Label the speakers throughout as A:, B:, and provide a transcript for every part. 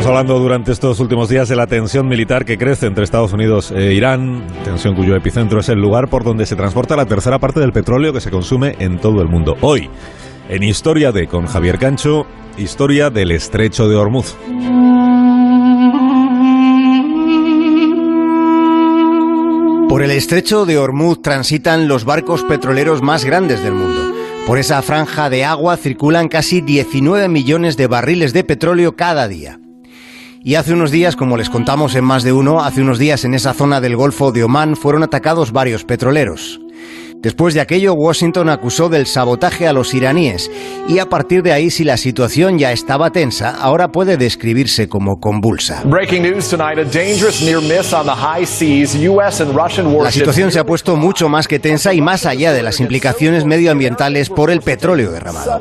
A: Estamos hablando durante estos últimos días de la tensión militar que crece entre Estados Unidos e Irán, tensión cuyo epicentro es el lugar por donde se transporta la tercera parte del petróleo que se consume en todo el mundo. Hoy, en Historia de con Javier Cancho, historia del estrecho de Hormuz.
B: Por el estrecho de Hormuz transitan los barcos petroleros más grandes del mundo. Por esa franja de agua circulan casi 19 millones de barriles de petróleo cada día. Y hace unos días, como les contamos en más de uno, hace unos días en esa zona del Golfo de Omán fueron atacados varios petroleros. Después de aquello, Washington acusó del sabotaje a los iraníes y a partir de ahí, si la situación ya estaba tensa, ahora puede describirse como convulsa. La situación se ha puesto mucho más que tensa y más allá de las implicaciones medioambientales por el petróleo derramado.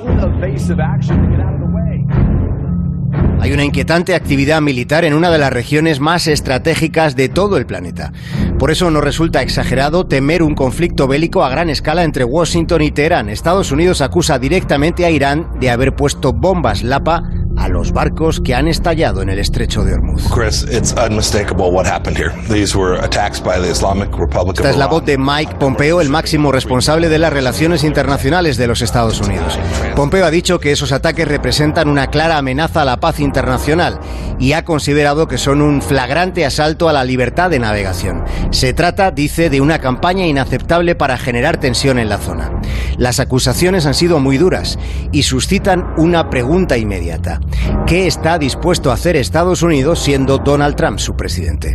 B: Hay una inquietante actividad militar en una de las regiones más estratégicas de todo el planeta. Por eso no resulta exagerado temer un conflicto bélico a gran escala entre Washington y Teherán. Estados Unidos acusa directamente a Irán de haber puesto bombas Lapa a los barcos que han estallado en el estrecho de Hormuz. Esta es la voz de Mike Pompeo, el máximo responsable de las relaciones internacionales de los Estados Unidos. Pompeo ha dicho que esos ataques representan una clara amenaza a la paz internacional y ha considerado que son un flagrante asalto a la libertad de navegación. Se trata, dice, de una campaña inaceptable para generar tensión en la zona. Las acusaciones han sido muy duras y suscitan una pregunta inmediata. ¿Qué está dispuesto a hacer Estados Unidos siendo Donald Trump su presidente?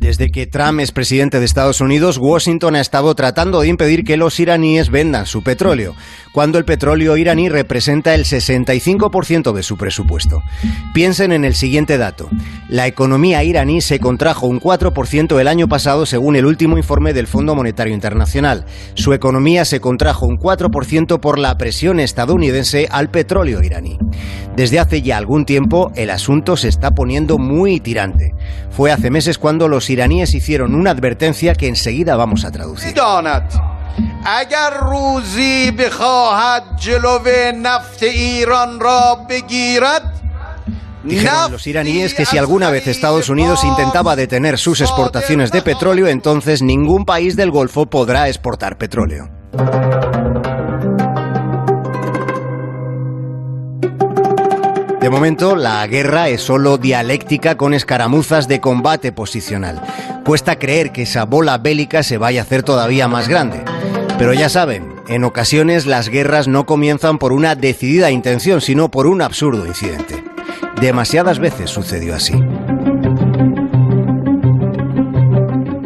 B: Desde que Trump es presidente de Estados Unidos, Washington ha estado tratando de impedir que los iraníes vendan su petróleo, cuando el petróleo iraní representa el 65% de su presupuesto. Piensen en el siguiente dato. La economía iraní se contrajo un 4% el año pasado según el último informe del Fondo Monetario Internacional. Su economía se contrajo un 4% por la presión estadounidense al petróleo iraní. Desde hace ya algún tiempo el asunto se está poniendo muy tirante. Fue hace meses cuando los iraníes hicieron una advertencia que enseguida vamos a traducir. Dijeron los iraníes que si alguna vez Estados Unidos intentaba detener sus exportaciones de petróleo, entonces ningún país del Golfo podrá exportar petróleo. De momento, la guerra es solo dialéctica con escaramuzas de combate posicional. Cuesta creer que esa bola bélica se vaya a hacer todavía más grande. Pero ya saben, en ocasiones las guerras no comienzan por una decidida intención, sino por un absurdo incidente. Demasiadas veces sucedió así.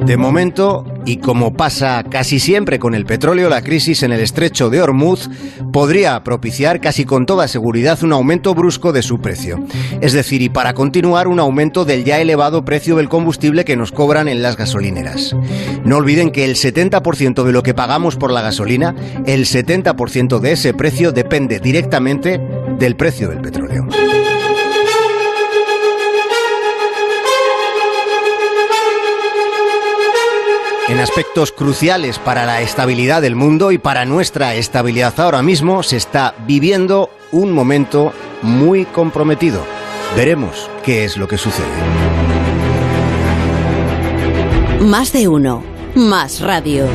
B: De momento, y como pasa casi siempre con el petróleo, la crisis en el estrecho de Hormuz podría propiciar casi con toda seguridad un aumento brusco de su precio. Es decir, y para continuar, un aumento del ya elevado precio del combustible que nos cobran en las gasolineras. No olviden que el 70% de lo que pagamos por la gasolina, el 70% de ese precio depende directamente del precio del petróleo. En aspectos cruciales para la estabilidad del mundo y para nuestra estabilidad ahora mismo se está viviendo un momento muy comprometido. Veremos qué es lo que sucede.
C: Más de uno, más radio.